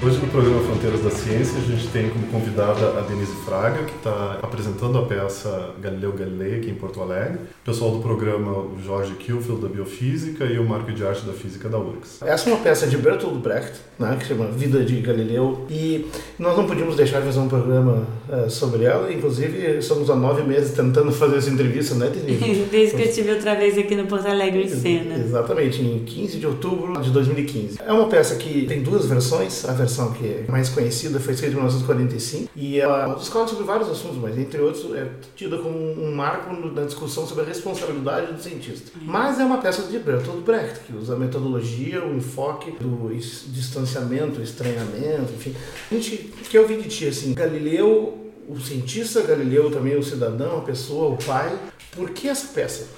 Hoje no programa Fronteiras da Ciência a gente tem como convidada a Denise Fraga, que está apresentando a peça Galileu Galilei aqui em Porto Alegre. O pessoal do programa, o Jorge Kielfeld da Biofísica e o Marco de Arte da Física da URGS. Essa é uma peça de Bertolt Brecht, né, que chama Vida de Galileu, e nós não podíamos deixar de fazer um programa uh, sobre ela, inclusive estamos há nove meses tentando fazer essa entrevista, né Denise? Desde que eu estive outra vez aqui no Porto Alegre em cena. Exatamente, em 15 de outubro de 2015. É uma peça que tem duas versões, a versão que é mais conhecida foi escrita em 1945 e ela discute sobre vários assuntos, mas entre outros é tida como um marco na discussão sobre a responsabilidade do cientista. Mas é uma peça de Bertolt Brecht, que usa a metodologia, o enfoque do distanciamento, estranhamento, enfim. A gente quer ouvir de ti, assim, Galileu, o cientista, Galileu também o cidadão, a pessoa, o pai. Por que essa peça?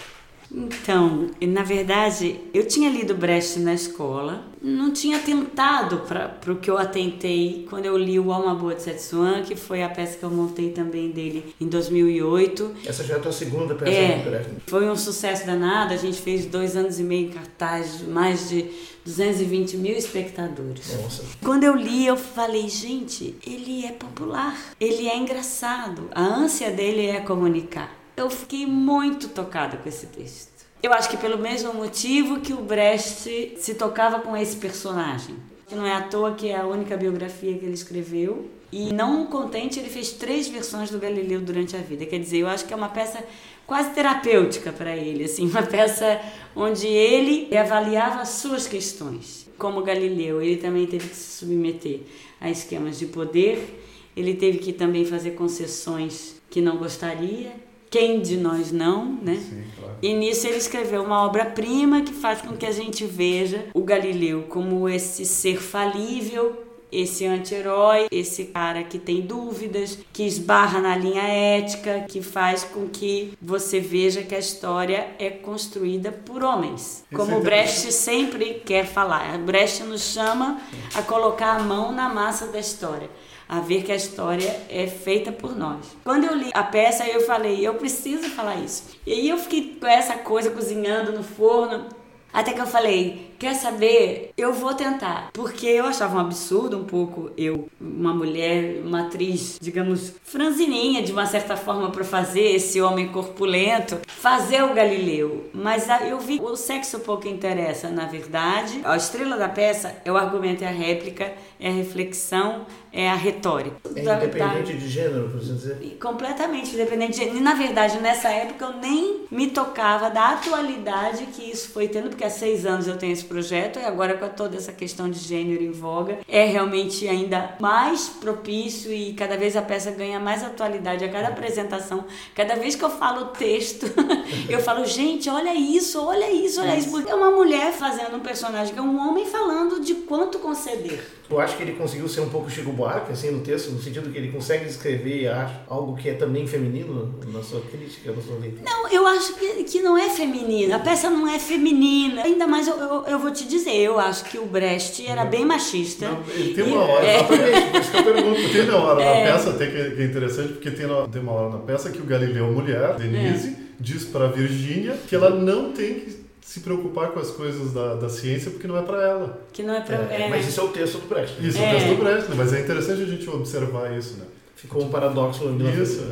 Então, na verdade, eu tinha lido Brecht na escola, não tinha tentado para o que eu atentei quando eu li o Alma Boa de Setsuan, que foi a peça que eu montei também dele em 2008. Essa já é a tua segunda peça é, do Brecht. Foi um sucesso danado, a gente fez dois anos e meio em cartaz, mais de 220 mil espectadores. Nossa. Quando eu li, eu falei, gente, ele é popular, ele é engraçado, a ânsia dele é comunicar eu fiquei muito tocada com esse texto. Eu acho que pelo mesmo motivo que o Brecht se tocava com esse personagem. Não é à toa que é a única biografia que ele escreveu. E não contente, ele fez três versões do Galileu durante a vida. Quer dizer, eu acho que é uma peça quase terapêutica para ele, assim, uma peça onde ele avaliava as suas questões. Como Galileu, ele também teve que se submeter a esquemas de poder, ele teve que também fazer concessões que não gostaria, quem de nós não, né? Sim, claro. E nisso ele escreveu uma obra-prima que faz com que a gente veja o Galileu como esse ser falível, esse anti-herói, esse cara que tem dúvidas, que esbarra na linha ética, que faz com que você veja que a história é construída por homens. Como o Brecht sempre quer falar. Brecht nos chama a colocar a mão na massa da história a ver que a história é feita por nós. Quando eu li a peça, eu falei, eu preciso falar isso. E aí eu fiquei com essa coisa cozinhando no forno, até que eu falei, quer saber? Eu vou tentar. Porque eu achava um absurdo um pouco eu, uma mulher, uma atriz, digamos, franzininha de uma certa forma para fazer esse homem corpulento, fazer o Galileu. Mas eu vi o sexo pouco interessa, na verdade. A estrela da peça é o argumento e a réplica, é a reflexão, é a retórica. É independente da... de gênero, por assim dizer? Completamente independente de gênero. E na verdade, nessa época eu nem me tocava da atualidade que isso foi tendo, porque há seis anos eu tenho esse projeto e agora com toda essa questão de gênero em voga, é realmente ainda mais propício e cada vez a peça ganha mais atualidade a cada apresentação. Cada vez que eu falo o texto, eu falo, gente, olha isso, olha isso, olha isso. É uma mulher fazendo um personagem que é um homem falando de quanto conceder. Eu acho que ele conseguiu ser um pouco Chico Buarque, assim, no texto, no sentido que ele consegue escrever algo que é também feminino na sua crítica, na sua leitura. Não, eu acho que, que não é feminino. A peça não é feminina. Ainda mais, eu, eu, eu vou te dizer, eu acho que o Brecht era bem machista. Não, tem uma hora, é... exatamente, por isso que eu pergunto. Tem uma hora é... na peça, até que é interessante, porque tem, tem uma hora na peça que o Galileu, mulher, Denise, é. diz para Virgínia que ela não tem que se preocupar com as coisas da, da ciência porque não é para ela. Que não é para é, é, Mas isso é o texto do Brecht. Isso é, o texto do Brecht, né? mas é interessante a gente observar isso, né? Ficou um paradoxo no Isso,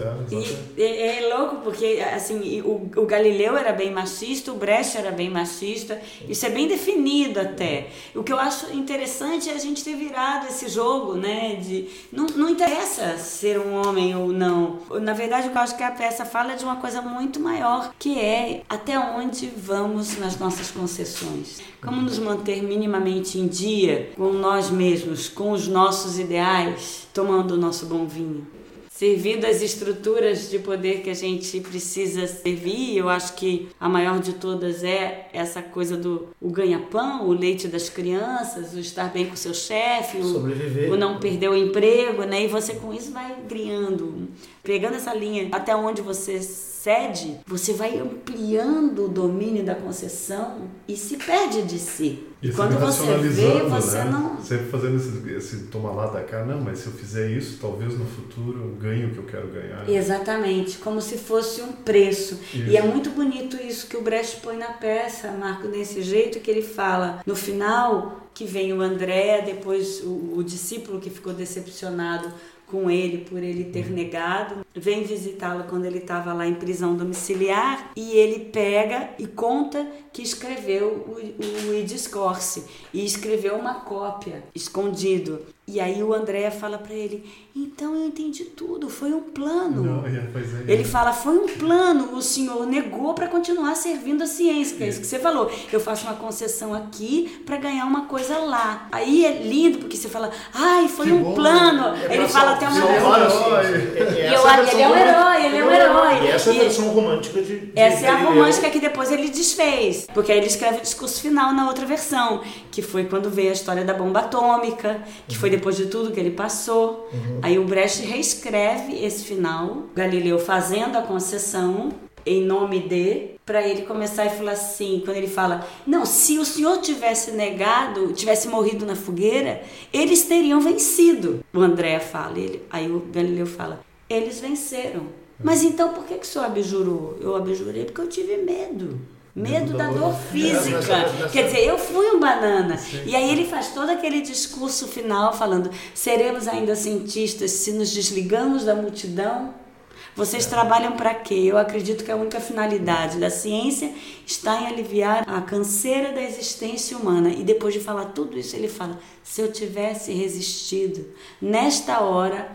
é, é, é, louco porque assim o, o Galileu era bem machista, o Brecht era bem machista, isso é bem definido até. O que eu acho interessante é a gente ter virado esse jogo, né? De não, não interessa ser um homem ou não. Na verdade, o que eu acho que a peça fala é de uma coisa muito maior, que é até onde vamos nas nossas concessões. Como nos manter minimamente em dia com nós mesmos, com os nossos ideais, tomando o nosso bom vinho servindo as estruturas de poder que a gente precisa servir. Eu acho que a maior de todas é essa coisa do o ganha-pão, o leite das crianças, o estar bem com seu chefe, o, o, não perder o emprego, né? E você com isso vai criando, pegando essa linha até onde você cede, você vai ampliando o domínio da concessão e se perde de si. E quando você vê, você né? não. Sempre fazendo esse, esse tomar lá da cá, não, mas se eu fizer isso, talvez no futuro eu ganhe o que eu quero ganhar. Exatamente, como se fosse um preço. Isso. E é muito bonito isso que o Brecht põe na peça, Marco, desse jeito que ele fala. No final, que vem o André, depois o, o discípulo que ficou decepcionado com ele por ele ter negado, vem visitá-lo quando ele estava lá em prisão domiciliar e ele pega e conta que escreveu o, o Idiscorse e escreveu uma cópia escondido. E aí o André fala para ele: "Então eu entendi tudo, foi um plano". Não, é, pois é. Ele fala: "Foi um plano, o senhor negou para continuar servindo a ciência", que é isso que você falou. Eu faço uma concessão aqui para ganhar uma coisa lá. Aí é lindo porque você fala: "Ai, foi Que um bom. plano". É ele fala até uma salvar a herói. ciência. E E eu é a acho ele é um herói, ele é um herói. E essa é a versão romântica de. de Essa é a romântica que depois ele desfez, porque aí ele escreve o discurso final na outra versão, que foi quando veio a história da bomba atômica, que foi depois de tudo que ele passou. Aí o Brecht reescreve esse final, Galileu fazendo a concessão em nome de, para ele começar e falar assim, quando ele fala, não, se o senhor tivesse negado, tivesse morrido na fogueira, eles teriam vencido. O André fala, ele, aí o Galileu fala, eles venceram. Mas então por que, que o senhor abjurou? Eu abjurei porque eu tive medo. Medo da dor física. Quer dizer, eu fui um banana. E aí ele faz todo aquele discurso final falando: seremos ainda cientistas se nos desligamos da multidão? Vocês trabalham para quê? Eu acredito que a única finalidade da ciência está em aliviar a canseira da existência humana. E depois de falar tudo isso, ele fala: se eu tivesse resistido, nesta hora,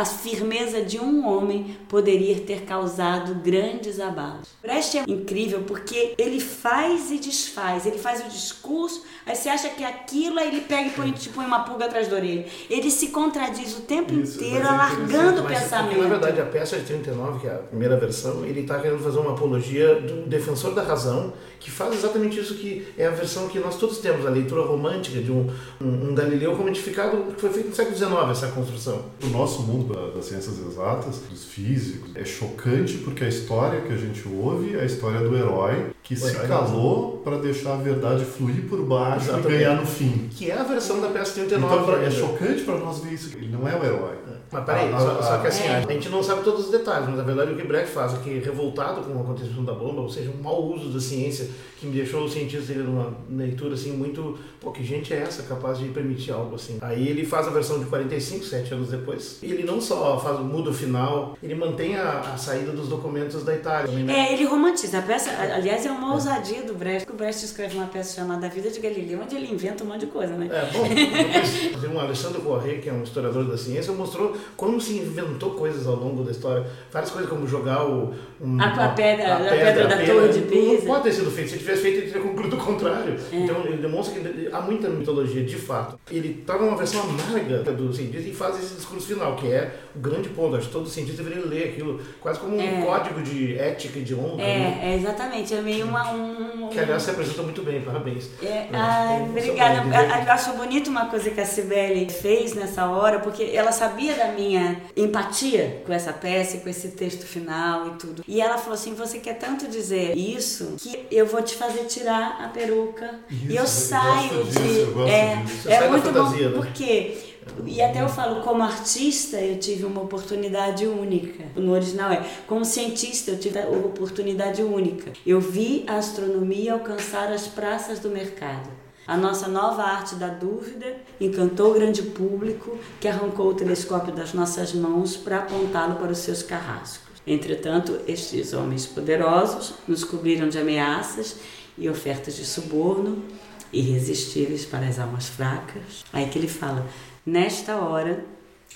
a firmeza de um homem poderia ter causado grandes abalos. Brecht é incrível porque ele faz e desfaz, ele faz o discurso, aí você acha que é aquilo, aí ele pega e põe, tipo, põe uma pulga atrás da orelha. Ele se contradiz o tempo Isso, inteiro, é alargando o Mas, pensamento. porque, na verdade, a peça de 39, que é a primeira versão, ele está querendo fazer uma apologia do defensor da razão, que faz exatamente isso que é a versão que nós todos temos, a leitura romântica de um, um, um Galileu romanificado, que foi feito no século XIX, essa construção. O nosso mundo da- das ciências exatas, dos físicos, é chocante porque a história que a gente ouve é a história do herói que se calou para deixar a verdade fluir por baixo Exatamente. e ganhar no fim. Que é a versão da peça 39. Então pra- é ainda. chocante para nós ver isso. Ele não é o herói. Mas peraí, Ah, só, ah, só que assim, é. a gente não sabe todos os detalhes, mas na verdade o que Brecht faz é que, revoltado com o acontecimento da bomba, ou seja, um mau uso da ciência, que me deixou os cientistas dele numa leitura assim muito. Pô, que gente é essa capaz de permitir algo assim? Aí ele faz a versão de 45, sete anos depois, e ele não só faz o mudo final, ele mantém a, a saída dos documentos da Itália. também, né? É, ele romantiza. A peça, aliás, é uma ousadia do Brecht. O Brecht escreve uma peça chamada A Vida de Galileu, onde ele inventa um monte de coisa, né? É, bom, depois, um Alexandre Corrêa, que é um historiador da ciência, mostrou como se inventou coisas ao longo da história. Várias coisas como jogar o... um- A- a pedra- a pedra da Torre de Pisa. Não pode ter sido feito. Se tivesse feito, ele teria concluído o contrário. Então, ele demonstra que há muita mitologia, de fato. Ele torna uma versão amarga do cientista e faz esse discurso final, que é o grande ponto. Acho que todo cientista deveria ler aquilo quase como um É. código de ética e de honra. né? É, é exatamente. É meio uma, um. Que, aliás, se apresentou muito bem. Parabéns. É, É, tem- obrigada. Eu acho bonito uma coisa que a Cibele fez nessa hora, porque ela sabia da minha empatia com essa peça, e com esse texto final e tudo. E ela falou assim: Você quer tanto dizer isso que eu vou te fazer tirar a peruca. Isso, e eu eu saio disso, de. eu é. Você é muito fantasia, bom. né? Porque. E até eu falo, como artista, eu tive uma oportunidade única. No original é, como cientista, eu tive uma oportunidade única. Eu vi a astronomia alcançar as praças do mercado. A nossa nova arte da dúvida encantou o grande público que arrancou o telescópio das nossas mãos para apontá-lo para os seus carrascos. Entretanto, estes homens poderosos nos cobriram de ameaças e ofertas de suborno irresistíveis para as almas fracas. Aí que ele fala: nesta hora,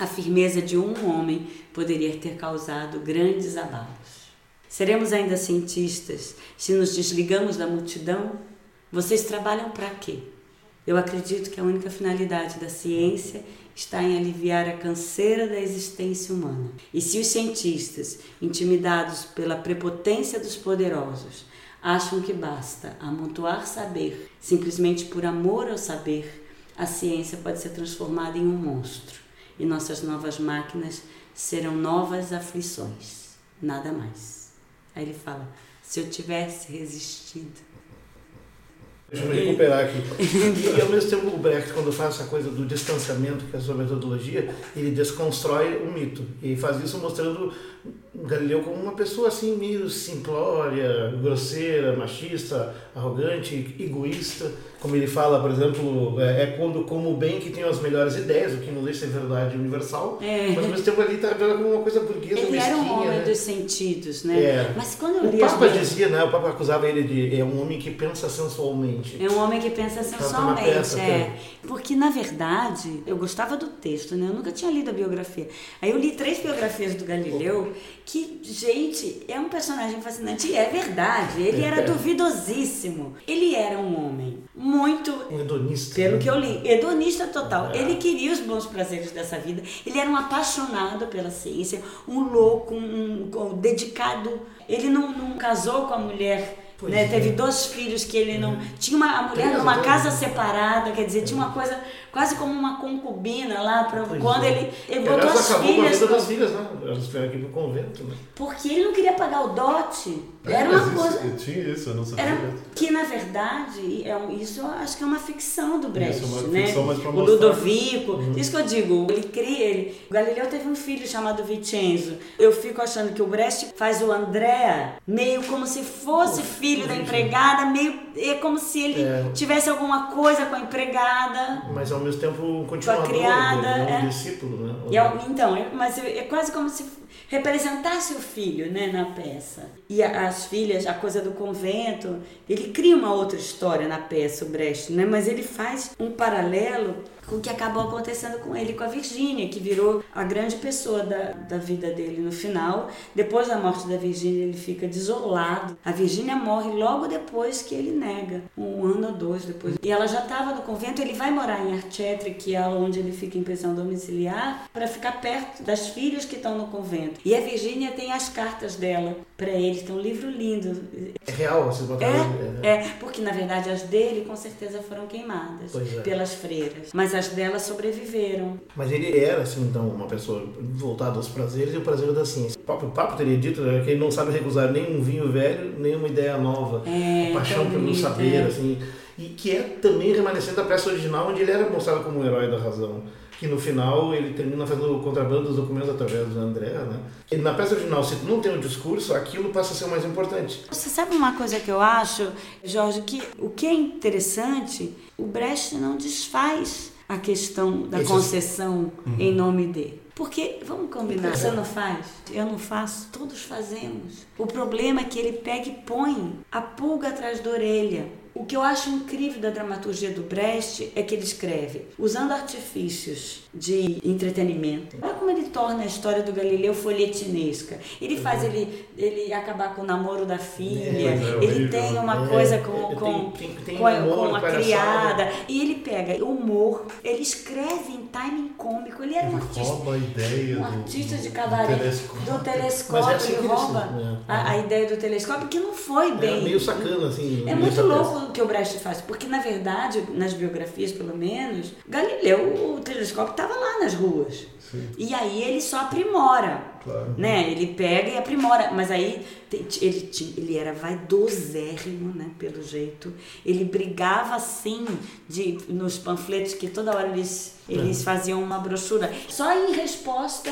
a firmeza de um homem poderia ter causado grandes abalos. Seremos ainda cientistas se nos desligamos da multidão? Vocês trabalham para quê? Eu acredito que a única finalidade da ciência está em aliviar a canseira da existência humana. E se os cientistas, intimidados pela prepotência dos poderosos, acham que basta amontoar saber simplesmente por amor ao saber, a ciência pode ser transformada em um monstro e nossas novas máquinas serão novas aflições, nada mais. Aí ele fala: se eu tivesse resistido. Deixa eu me recuperar aqui. E, ao mesmo tempo o Brecht, quando faz essa coisa do distanciamento, que é a sua metodologia, ele desconstrói o mito. E faz isso mostrando Galileu como uma pessoa assim meio simplória, grosseira, machista, arrogante, egoísta. Como ele fala, por exemplo, é, é quando como o bem que tem as melhores ideias, o que não deixa ser verdade universal, É. mas ao mesmo tempo ali está vendo como uma coisa burguesa, Ele mesquinha. era um homem né? dos sentidos, né? É. Mas quando eu O li as Papa dizia, né? O Papa acusava ele de é um homem que pensa sensualmente. É um homem que pensa Tá numa sensualmente, peça, é. Porque, na verdade, eu gostava do texto, né? Eu nunca tinha lido a biografia. Aí eu li três biografias do Galileu, que, gente, é um personagem fascinante. E é verdade, ele era É. duvidosíssimo. Ele era um homem muito Um hedonista. pelo né? que eu li, hedonista total. É. Ele queria os bons prazeres dessa vida. Ele era um apaixonado pela ciência, um louco, um, um dedicado. Ele não, não casou com a mulher. Né? é. Teve dois filhos que ele não. Tinha uma, a mulher Três, numa né? casa separada, quer dizer, tinha uma coisa quase como uma concubina lá, pra, Pois quando é. ele, ele botou as acabou com a filhas. vida das filhas, né? Elas tiveram aqui no convento, né? Porque ele não queria pagar o dote. Era uma coisa. Eu tinha isso, eu não sabia. Era, que na verdade, é um- isso eu acho que é uma ficção do Brecht, Isso, é uma né? ficção, mas pra o mostrar- Ludovico, isso que eu digo, ele cria, ele, o Galileu teve um filho chamado Vincenzo. Eu fico achando que o Brecht faz o Andrea meio como se fosse filho da empregada, meio é como se ele É. tivesse alguma coisa com a empregada. Mas ao mesmo tempo um continuador, criada, né? um é. discípulo, né? E é- então, é, mas é, é quase como se representasse o filho né, na peça. E as filhas, a coisa do convento, ele cria uma outra história na peça, o Brecht, né? mas ele faz um paralelo o que acabou acontecendo com ele, com a Virgínia, que virou a grande pessoa da, da vida dele no final. Depois da morte da Virgínia, ele fica desolado. A Virgínia morre logo depois que ele nega, um ano ou dois depois. E ela já estava no convento, ele vai morar em Arcetri, que é onde ele fica em prisão domiciliar, para ficar perto das filhas que estão no convento. E a Virgínia tem as cartas dela para ele, tem um livro lindo. É real, vocês botaram. É, é, porque na verdade as dele com certeza foram queimadas é. pelas freiras, mas as dela sobreviveram. Mas ele era, assim, então, uma pessoa voltada aos prazeres e o prazer da ciência. O próprio Papo teria dito né, que ele não sabe recusar nem um vinho velho, nem uma ideia nova. É, a paixão pelo bonito, saber, é. assim. E que é também remanescente da peça original, onde ele era mostrado como um herói da razão. Que no final ele termina fazendo o contrabando dos documentos através do André, né? E na peça original, se tu não tem o discurso, aquilo passa a ser o mais importante. Você sabe uma coisa que eu acho, Jorge, que o que é interessante, o Brecht não desfaz a questão da concessão em nome dele. Porque, vamos combinar, você não faz, eu não faço, todos fazemos. O problema é que ele pega e põe a pulga atrás da orelha. O que eu acho incrível da dramaturgia do Brecht é que ele escreve usando artifícios de entretenimento. Olha como ele torna a história do Galileu folhetinesca. Ele faz ele, ele acabar com o namoro da filha, É, é ele horrível, tem né? uma É, coisa é, com, tem- com, tem- tem com, com a criada. E ele pega humor, ele escreve em timing cômico. Ele era um artista Rouba a ideia um artista de do cabaré telescópio. do telescópio, é ele rouba se- é. a, a ideia do telescópio, que não foi É bem. meio sacana, assim. É muito louco que o Brecht faz, porque na verdade, nas biografias pelo menos, Galileu, o telescópio estava lá nas ruas. Sim, E aí ele só aprimora. claro. Né? Ele pega e aprimora, mas aí ele, ele era vaidosérrimo, né? Pelo jeito. Ele brigava assim de, nos panfletos que toda hora eles, eles faziam uma brochura, só em resposta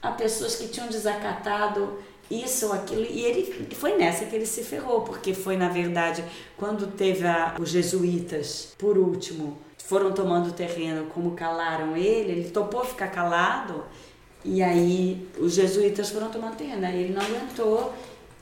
a pessoas que tinham desacatado isso ou aquilo. E ele foi nessa que ele se ferrou, porque foi, na verdade, quando teve a- os jesuítas, por último, foram tomando terreno, como calaram ele, ele topou ficar calado. E aí os jesuítas foram tomando terreno, aí ele não aguentou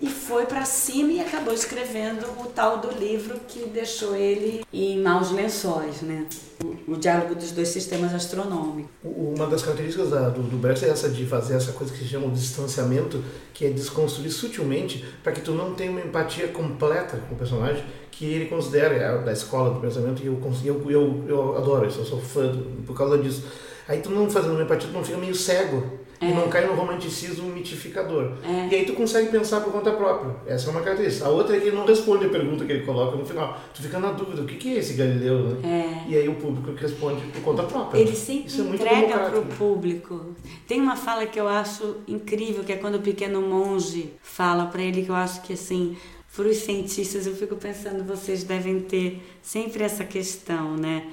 e foi para cima e acabou escrevendo o tal do livro que deixou ele em maus lençóis, né? O, o diálogo dos dois sistemas astronômicos. Uma das características da- do, do Brecht é essa de fazer essa coisa que se chama o distanciamento, que é desconstruir sutilmente para que tu não tenha uma empatia completa com o personagem que ele considera é, da escola do pensamento e eu, eu, eu, eu adoro isso, eu sou fã do- por causa disso. Aí tu não fazendo uma empatia, tu não fica meio cego e não cai no romanticismo mitificador. É. E aí tu consegue pensar por conta própria. Essa é uma característica. A outra é que ele não responde a pergunta que ele coloca no final. Tu fica na dúvida, o que é esse Galileu, né? É. E aí o público que responde por conta própria. Ele sempre Isso é entrega para o público. Tem uma fala que eu acho incrível, que é quando o pequeno monge fala para ele, que eu acho que assim para os cientistas, eu fico pensando, vocês devem ter sempre essa questão, né?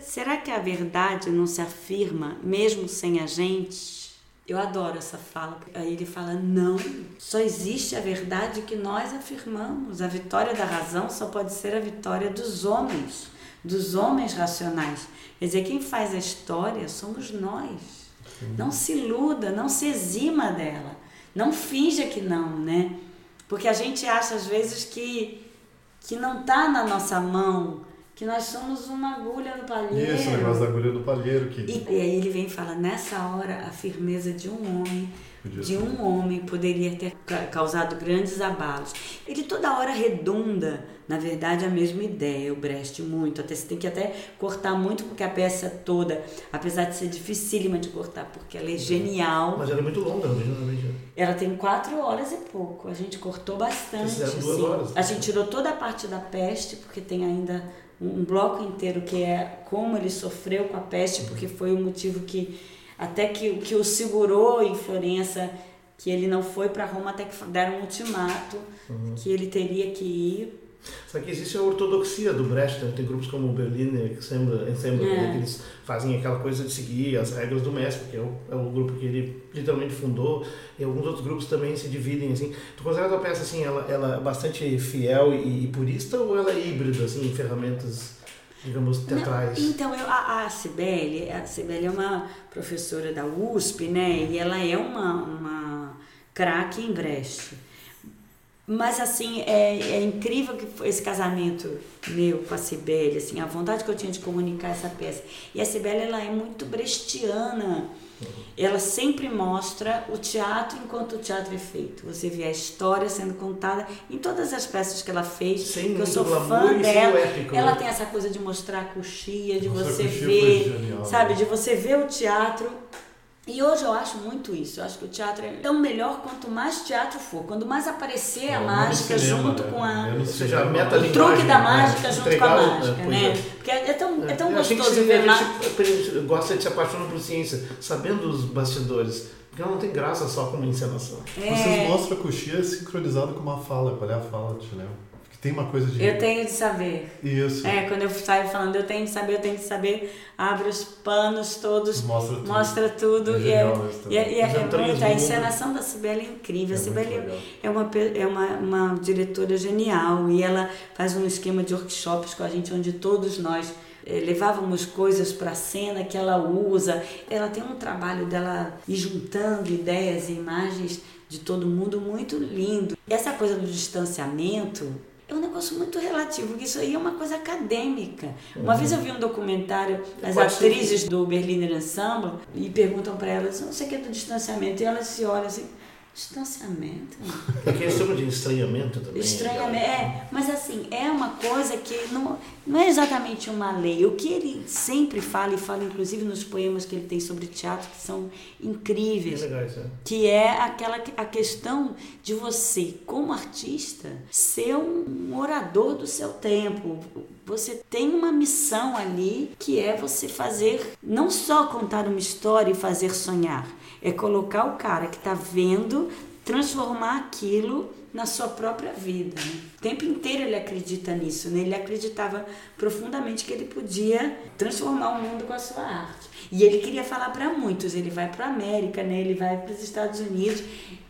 Será que a verdade não se afirma mesmo sem a gente? Eu adoro essa fala. Aí ele fala: não, só existe a verdade que nós afirmamos. A vitória da razão só pode ser a vitória dos homens, dos homens racionais. Quer dizer, quem faz a história somos nós. Não se iluda, não se exima dela. Não finja que não, né? Porque a gente acha às vezes que, que não está na nossa mão que nós somos uma agulha no palheiro. Isso, o negócio da agulha no palheiro. Que... E, e aí ele vem e fala, nessa hora a firmeza de um homem, Podia de ser. um homem poderia ter causado grandes abalos. Ele toda hora redunda, na verdade, a mesma ideia, o Brecht muito. Até você tem que até cortar muito, porque a peça toda, apesar de ser dificílima de cortar, porque ela é genial. Mas ela é muito longa, originalmente. Ela tem quatro horas e pouco. A gente cortou bastante. Fizeram duas assim. horas. A gente tirou toda a parte da peste, porque tem ainda um bloco inteiro que é como ele sofreu com a peste, porque foi o motivo que até que, que o segurou em Florença, que ele não foi para Roma até que deram um ultimato uhum. que ele teria que ir só que existe a ortodoxia do Brecht, né? tem grupos como o Berliner Ensemble, Ensemble é. né? que eles fazem aquela coisa de seguir as regras do mestre, que é o, é o grupo que ele literalmente fundou, e alguns outros grupos também se dividem assim. Tu considera a peça assim, ela, ela é bastante fiel e, e purista ou ela é híbrida assim, em ferramentas digamos, teatrais? Não, então, eu, a, a Cibele, a Cibele é uma professora da USP, né? E ela é uma, uma craque em Brecht. Mas, assim, é, é incrível que esse casamento meu com a Cibele, assim, a vontade que eu tinha de comunicar essa peça. E a Cibele, ela é muito brechtiana. Ela sempre mostra o teatro enquanto o teatro é feito. Você vê a história sendo contada em todas as peças que ela fez. Sem que eu sou fã dela. Épico, ela né? tem essa coisa de mostrar a coxia, de Nossa, você ver, genial, sabe, né? de você ver o teatro e hoje eu acho muito isso. Eu acho que o teatro é tão melhor quanto mais teatro for. Quando mais aparecer é, a mágica cinema, junto né? com a. Ou seja, a meta o truque da né? mágica né? junto com a mágica, né? É. Porque é tão, é tão gostoso ver lá. A gente gosta de se apaixonar por ciência, sabendo os bastidores. Porque ela não tem graça só como encenação. É... Vocês mostram a coxinha sincronizada com uma fala. Qual é a fala, Tileu? Tem uma coisa de. Eu tenho de saber. Isso. É, quando eu saio falando eu tenho de saber, eu tenho de saber, abre os panos todos, mostra tudo. Mostra tudo é e, é, e, é, e é, é muito. A encenação da Sibeli é incrível. É a Sibeli é, uma, é uma, uma diretora genial e ela faz um esquema de workshops com a gente, onde todos nós eh, levávamos coisas para a cena que ela usa. Ela tem um trabalho dela ir juntando ideias e imagens de todo mundo muito lindo. E essa coisa do distanciamento é um negócio muito relativo, porque isso aí é uma coisa acadêmica. Uma uhum. vez eu vi um documentário das atrizes do Berliner Ensemble e perguntam para elas, não sei o que é do distanciamento, e elas se olham assim, Distanciamento. É questão de estranhamento também. Estranhamento, é. Mas assim, é uma coisa que não, não é exatamente uma lei. O que ele sempre fala, e fala inclusive nos poemas que ele tem sobre teatro, que são incríveis. Que, legais, é. que é aquela a questão de você, como artista, ser um orador do seu tempo. Você tem uma missão ali que é você fazer, não só contar uma história e fazer sonhar é colocar o cara que está vendo transformar aquilo na sua própria vida. Né? O tempo inteiro ele acredita nisso, né? ele acreditava profundamente que ele podia transformar o mundo com a sua arte. E ele queria falar para muitos, ele vai para a América, né? ele vai para os Estados Unidos,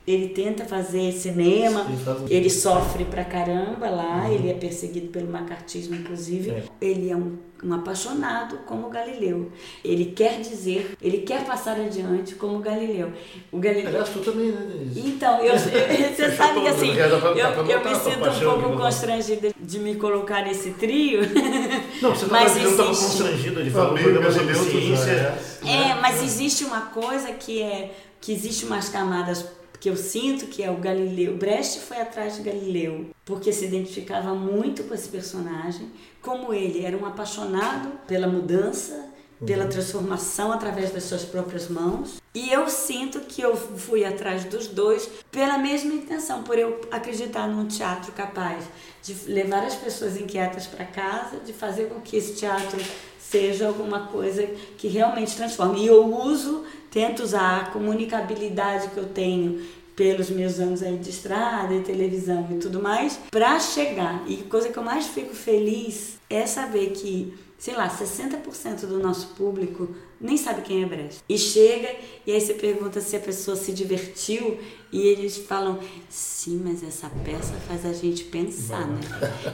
ele tenta fazer cinema, ele sofre pra caramba lá, uhum. ele é perseguido pelo macartismo, inclusive. É. Ele é um, um apaixonado como Galileu. Ele quer dizer, ele quer passar adiante como Galileu. O Galileu... Aliás, tu também, né, Denise? Então, eu, eu você sabe que assim, eu, eu me sinto um pouco constrangida de me colocar nesse trio. Não, você não estava constrangida de falar sobre ciência. É, mas existe uma coisa que é que existe umas camadas que eu sinto que é o Galileu. Brecht foi atrás de Galileu porque se identificava muito com esse personagem, como ele era um apaixonado pela mudança, pela uhum. transformação através das suas próprias mãos. E eu sinto que eu fui atrás dos dois pela mesma intenção, por eu acreditar num teatro capaz de levar as pessoas inquietas para casa, de fazer com que esse teatro seja alguma coisa que realmente transforme. E eu uso, tento usar a comunicabilidade que eu tenho pelos meus anos aí de estrada e televisão e tudo mais, para chegar. E coisa que eu mais fico feliz é saber que sei lá, 60% do nosso público nem sabe quem é Brecht. E chega e aí você pergunta se a pessoa se divertiu e eles falam: sim, mas essa peça faz a gente pensar, né?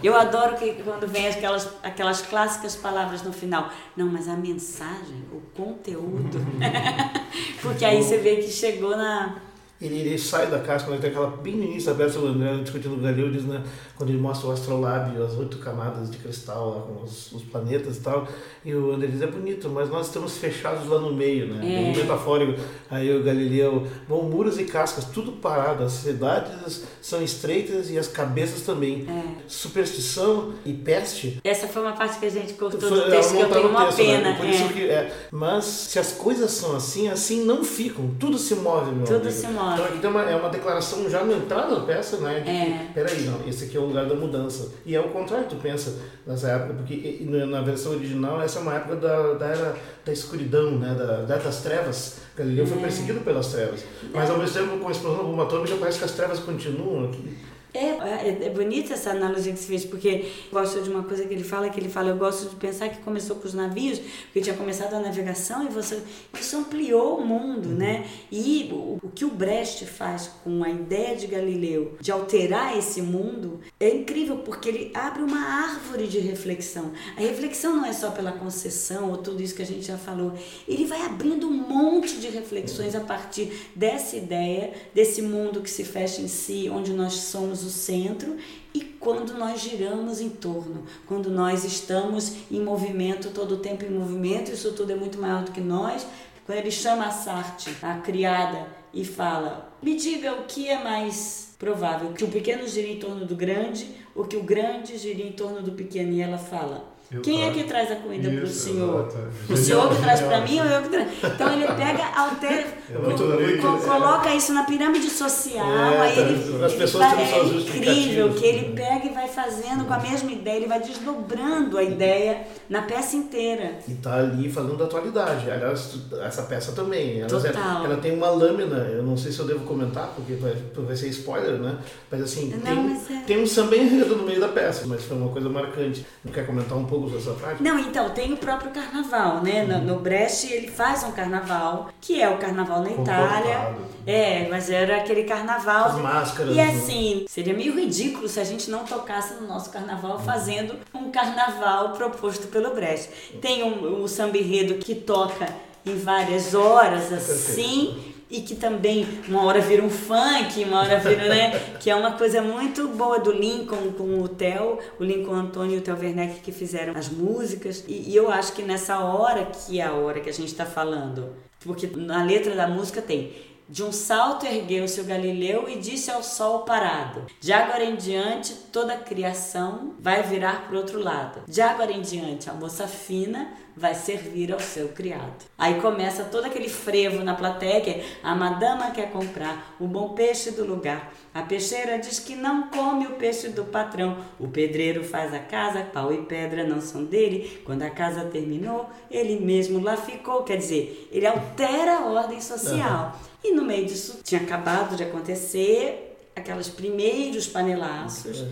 Eu adoro que quando vem aquelas, aquelas clássicas palavras no final: não, mas a mensagem, o conteúdo. Porque aí você vê que chegou na ele, ele sai da caixa, quando ele tem aquela bem no início da peça, o André discutindo o Galileu, diz, né, quando ele mostra o astrolábio, as oito camadas de cristal lá, com os, os, planetas e tal, e o André diz, é bonito, mas nós estamos fechados lá no meio, né, é. bem metafórico. Aí o Galileu, bom, muros e cascas, tudo parado, as cidades são estreitas e as cabeças também. É. Superstição e peste. Essa foi uma parte que a gente cortou do texto, que eu tenho uma texto, né, pena. Né? Por isso é. que, é, mas se as coisas são assim, assim não ficam, tudo se move, meu Tudo amigo. se move. Então aqui tem uma, é uma declaração já na entrada da peça, né? De é. que, peraí, não, esse aqui é o lugar da mudança. E é o contrário, tu pensa nessa época, porque na versão original essa é uma época da, da era da escuridão, né? Da, da das trevas. Galileu é. foi perseguido pelas trevas. Mas ao mesmo tempo, com a explosão da bomba atômica, parece que as trevas continuam aqui. É, é, é bonita essa analogia que você fez, porque eu gosto de uma coisa que ele fala, que ele fala, eu gosto de pensar que começou com os navios, porque tinha começado a navegação e você isso ampliou o mundo, uhum. né? E o, o que o Brecht faz com a ideia de Galileu de alterar esse mundo é incrível, porque ele abre uma árvore de reflexão. A reflexão não é só pela concessão ou tudo isso que a gente já falou. Ele vai abrindo um monte de reflexões a partir dessa ideia, desse mundo que se fecha em si, onde nós somos o centro e quando nós giramos em torno, quando nós estamos em movimento, todo o tempo em movimento, isso tudo é muito maior do que nós. Quando ele chama a Sartre, a criada, e fala: Me diga o que é mais provável, que o pequeno gire em torno do grande ou que o grande gire em torno do pequeno. E ela fala: quem é que traz a comida para o senhor? O senhor que traz para mim ou eu que traz? Então ele pega, altera, é co coloca isso na pirâmide social, é, aí ele, tá. as pessoas ele vai, é incrível que ele pega e vai fazendo com a mesma ideia, ele vai desdobrando a ideia na peça inteira. E tá ali falando da atualidade. Aliás, essa peça também. Ela, Total. ela tem uma lâmina, eu não sei se eu devo comentar, porque vai, vai ser spoiler, né? Mas assim, não, tem, mas é... tem um samba enredo no meio da peça, mas foi uma coisa marcante. Não quer comentar um pouco essa? Não, então, tem o próprio carnaval, né? Uhum. No, no Brecht ele faz um carnaval, que é o carnaval na Itália. É, mas era aquele carnaval. As máscaras. E né? assim, seria meio ridículo se a gente não tocasse no nosso carnaval uhum. fazendo um carnaval proposto pelo Brecht. Tem um, um samba enredo que toca em várias horas, assim e que também uma hora vira um funk, uma hora vira, né? que é uma coisa muito boa do Lincoln com o Theo, o Lincoln Antônio e o Theo Werneck que fizeram as músicas. E, e eu acho que nessa hora que é a hora que a gente está falando, porque na letra da música tem de um salto ergueu-se o Galileu e disse ao sol parado: De agora em diante, toda a criação vai virar para o outro lado. De agora em diante, a moça fina vai servir ao seu criado. Aí começa todo aquele frevo na plateia que é, a madama quer comprar o bom peixe do lugar. A peixeira diz que não come o peixe do patrão. O pedreiro faz a casa, pau e pedra não são dele. Quando a casa terminou, ele mesmo lá ficou. Quer dizer, ele altera a ordem social. Uhum. E no meio disso tinha acabado de acontecer aqueles primeiros panelaços.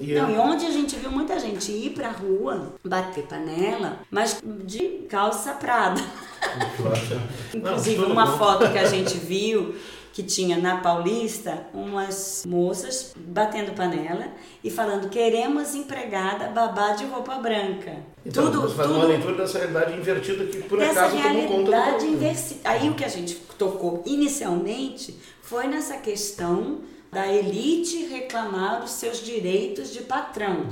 E Não, e onde a gente viu muita gente ir pra rua bater panela, mas de calça prada. Inclusive, uma foto que a gente viu que tinha na Paulista umas moças batendo panela e falando queremos empregada babá de roupa branca. Então, tudo, faz tudo, uma leitura dessa realidade invertida que por acaso tomou conta do... Inversi... Aí o que a gente tocou inicialmente foi nessa questão da elite reclamar os seus direitos de patrão.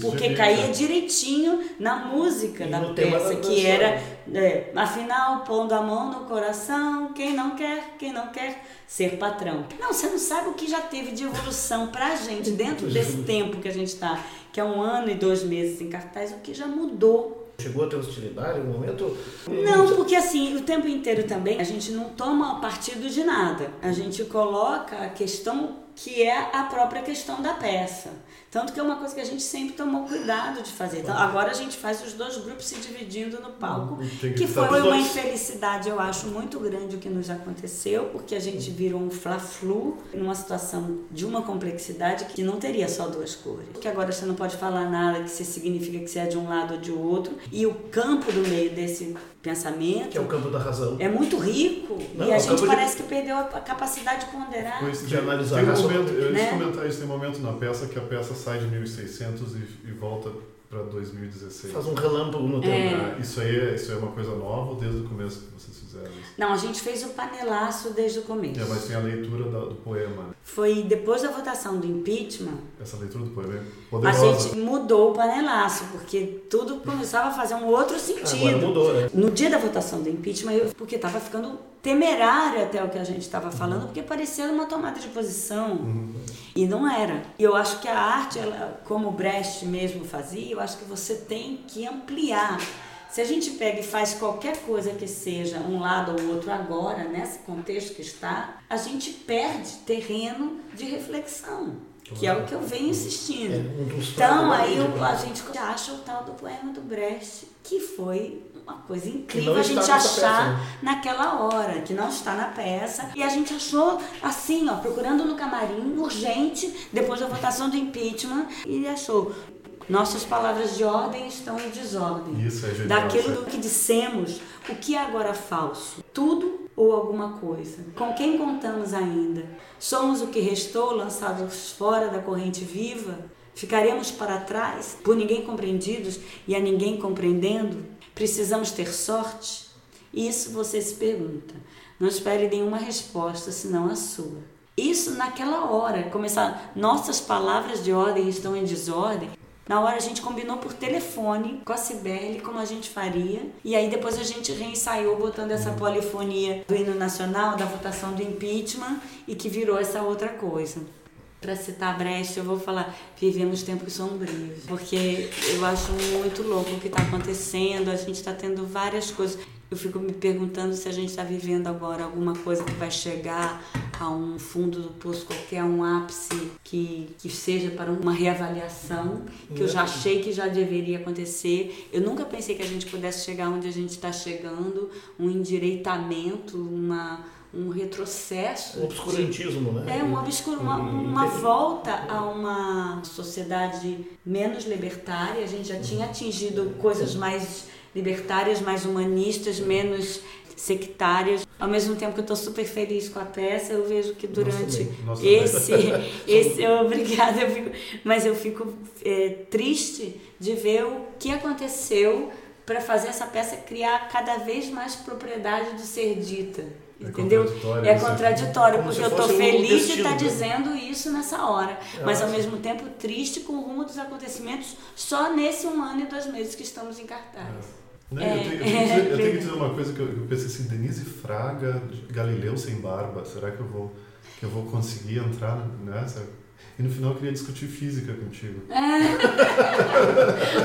Porque caía direitinho na música e da peça, que era, é, afinal, pondo a mão no coração, quem não quer, quem não quer ser patrão. Não, você não sabe o que já teve de evolução pra gente dentro desse tempo que a gente está, que é um ano e dois meses em cartaz, o que já mudou Chegou a ter hostilidade em momento? Não, porque assim, o tempo inteiro também a gente não toma partido de nada. A gente coloca a questão que é a própria questão da peça. Tanto que é uma coisa que a gente sempre tomou cuidado de fazer. Então, agora a gente faz os dois grupos se dividindo no palco, que foi uma infelicidade, eu acho, muito grande o que nos aconteceu, porque a gente virou um fla-flu numa situação de uma complexidade que não teria só duas cores. Porque agora você não pode falar nada que significa que você é de um lado ou de outro. E o campo do meio desse pensamento Que é o campo da razão. é muito rico Não, e é a gente campo de- parece que perdeu a capacidade de ponderar. Pois, de analisar tem um momento, eu ia né? comentar isso, tem um momento na peça que a peça sai de 1600 e, e volta para 2016. Faz um relâmpago no tempo. É. Isso, aí é, isso aí é uma coisa nova ou desde o começo que vocês fizeram isso? Não, a gente fez o panelaço desde o começo. É, mas tem a leitura da- do poema. Foi depois da votação do impeachment, Essa leitura do poema é a poderosa. gente mudou o panelaço, porque tudo começava a fazer um outro Agora sentido. mudou, né? No dia da votação do impeachment, eu, porque estava ficando temerário até o que a gente estava falando, porque parecia uma tomada de posição. Uhum. E não era. E eu acho que a arte, ela, como o Brecht mesmo fazia, eu acho que você tem que ampliar. Se a gente pega e faz qualquer coisa que seja um lado ou outro agora, nesse contexto que está, a gente perde terreno de reflexão, que é o que eu venho insistindo. É um Então, aí a gente acha o tal do poema do Brecht, que foi uma coisa incrível a gente achar né? naquela hora, que não está na peça. E a gente achou assim, ó, procurando no camarim, urgente, depois da votação do impeachment, e achou. Nossas palavras de ordem estão em desordem. Isso é genial. Daquilo que dissemos, o que é agora falso? Tudo ou alguma coisa? Com quem contamos ainda? Somos o que restou, lançados fora da corrente viva? Ficaremos para trás, por ninguém compreendidos e a ninguém compreendendo? Precisamos ter sorte? Isso você se pergunta. Não espere nenhuma resposta, senão a sua. Isso naquela hora, começar. Nossas palavras de ordem estão em desordem. Na hora a gente combinou por telefone com a Cibele como a gente faria. E aí depois a gente reensaiou botando essa polifonia do hino nacional, da votação do impeachment e que virou essa outra coisa. Para citar Brecht, eu vou falar: vivemos tempos sombrios, porque eu acho muito louco o que está acontecendo. A gente está tendo várias coisas. Eu fico me perguntando se a gente está vivendo agora alguma coisa que vai chegar a um fundo do poço qualquer, um ápice que, que seja para uma reavaliação, que eu já achei que já deveria acontecer. Eu nunca pensei que a gente pudesse chegar onde a gente está chegando, um endireitamento, uma, um retrocesso. O obscurantismo, né? É um obscuro, uma, uma volta a uma sociedade menos libertária. A gente já tinha atingido coisas mais libertárias, mais humanistas, menos sectárias. Ao mesmo tempo que eu estou super feliz com a peça, eu vejo que durante também, nós esse, esse, obrigada, eu fico, mas eu fico é, triste de ver o que aconteceu para fazer essa peça criar cada vez mais propriedade do ser dita. É Entendeu? contraditório É contraditório, Como porque eu estou feliz de estar né? dizendo isso nessa hora, mas ao mesmo tempo triste com o rumo dos acontecimentos só nesse um ano e dois meses que estamos em cartaz. Não, É, eu, tenho, eu, tenho que dizer, eu tenho que é dizer uma coisa que eu, eu pensei assim, Denise Fraga, Galileu sem barba, será que eu vou, que eu vou conseguir entrar nessa? E no final eu queria discutir física contigo.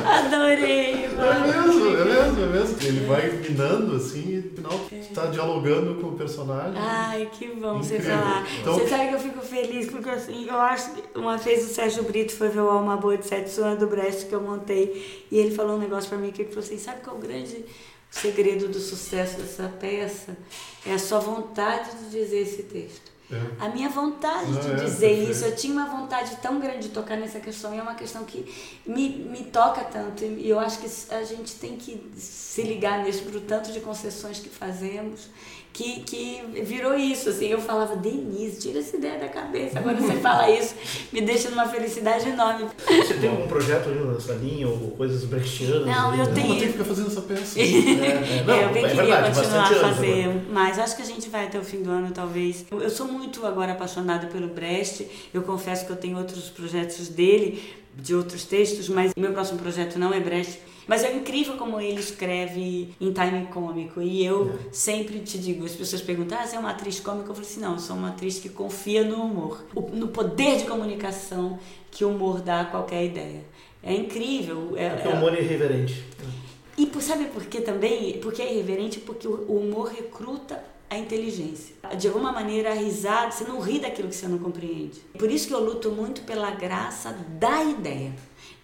Adorei! É mesmo, é mesmo, é mesmo. Ele vai minando assim e no final está dialogando com o personagem. Ai, que bom você Incrível. falar. Então- Você sabe que eu fico feliz porque assim, eu acho que uma vez o Sérgio Brito foi ver o Alma Boa de Sete Suana do Brecht que eu montei e ele falou um negócio pra mim que ele falou assim: sabe qual é o grande segredo do sucesso dessa peça? É a sua vontade de dizer esse texto. É. A minha vontade Não, de é, dizer isso, eu tinha uma vontade tão grande de tocar nessa questão, e é uma questão que me, me toca tanto, e eu acho que a gente tem que se ligar nisso pro tanto de concessões que fazemos, que, que virou isso, assim, eu falava, Denise, tira essa ideia da cabeça, agora você fala isso, me deixa numa felicidade enorme. Você tem algum projeto ali nessa linha, ou coisas brechtianas? Não, ali, eu né? tenho- Vamos ter que ficar fazendo essa peça. É, é, não, É, eu bem é queria verdade, continuar a anos fazer, agora. mas acho que a gente vai até o fim do ano, talvez. Eu, eu sou muito agora apaixonada pelo Brecht. Eu confesso que eu tenho outros projetos dele, de outros textos, mas o meu próximo projeto não é Brecht. Mas é incrível como ele escreve em time cômico. E eu É. sempre te digo, as pessoas perguntam, ah, você é uma atriz cômica? Eu falo assim, não, eu sou uma atriz que confia no humor. No poder de comunicação que o humor dá a qualquer ideia. É incrível. É, Porque é- o humor é irreverente. e por, sabe por que também? Porque é irreverente, porque o o humor recruta a inteligência. De alguma maneira, a risada, você não ri daquilo que você não compreende. Por isso que eu luto muito pela graça da ideia.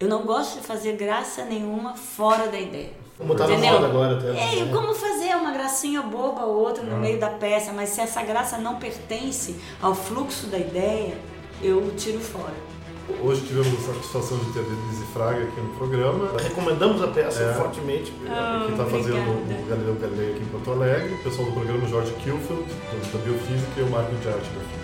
Eu não gosto de fazer graça nenhuma fora da ideia. Como tá na moda agora até. É, como fazer uma gracinha boba ou outra no ah. meio da peça, mas se essa graça não pertence ao fluxo da ideia, eu tiro fora. Hoje tivemos a satisfação de ter a Denise Fraga aqui no programa. Recomendamos a peça é, fortemente. Oh, que está fazendo o Galileu Galilei aqui em Porto Alegre. O pessoal do programa Jorge Kilfield, da Biofísica, e o Marco de Arte da Física.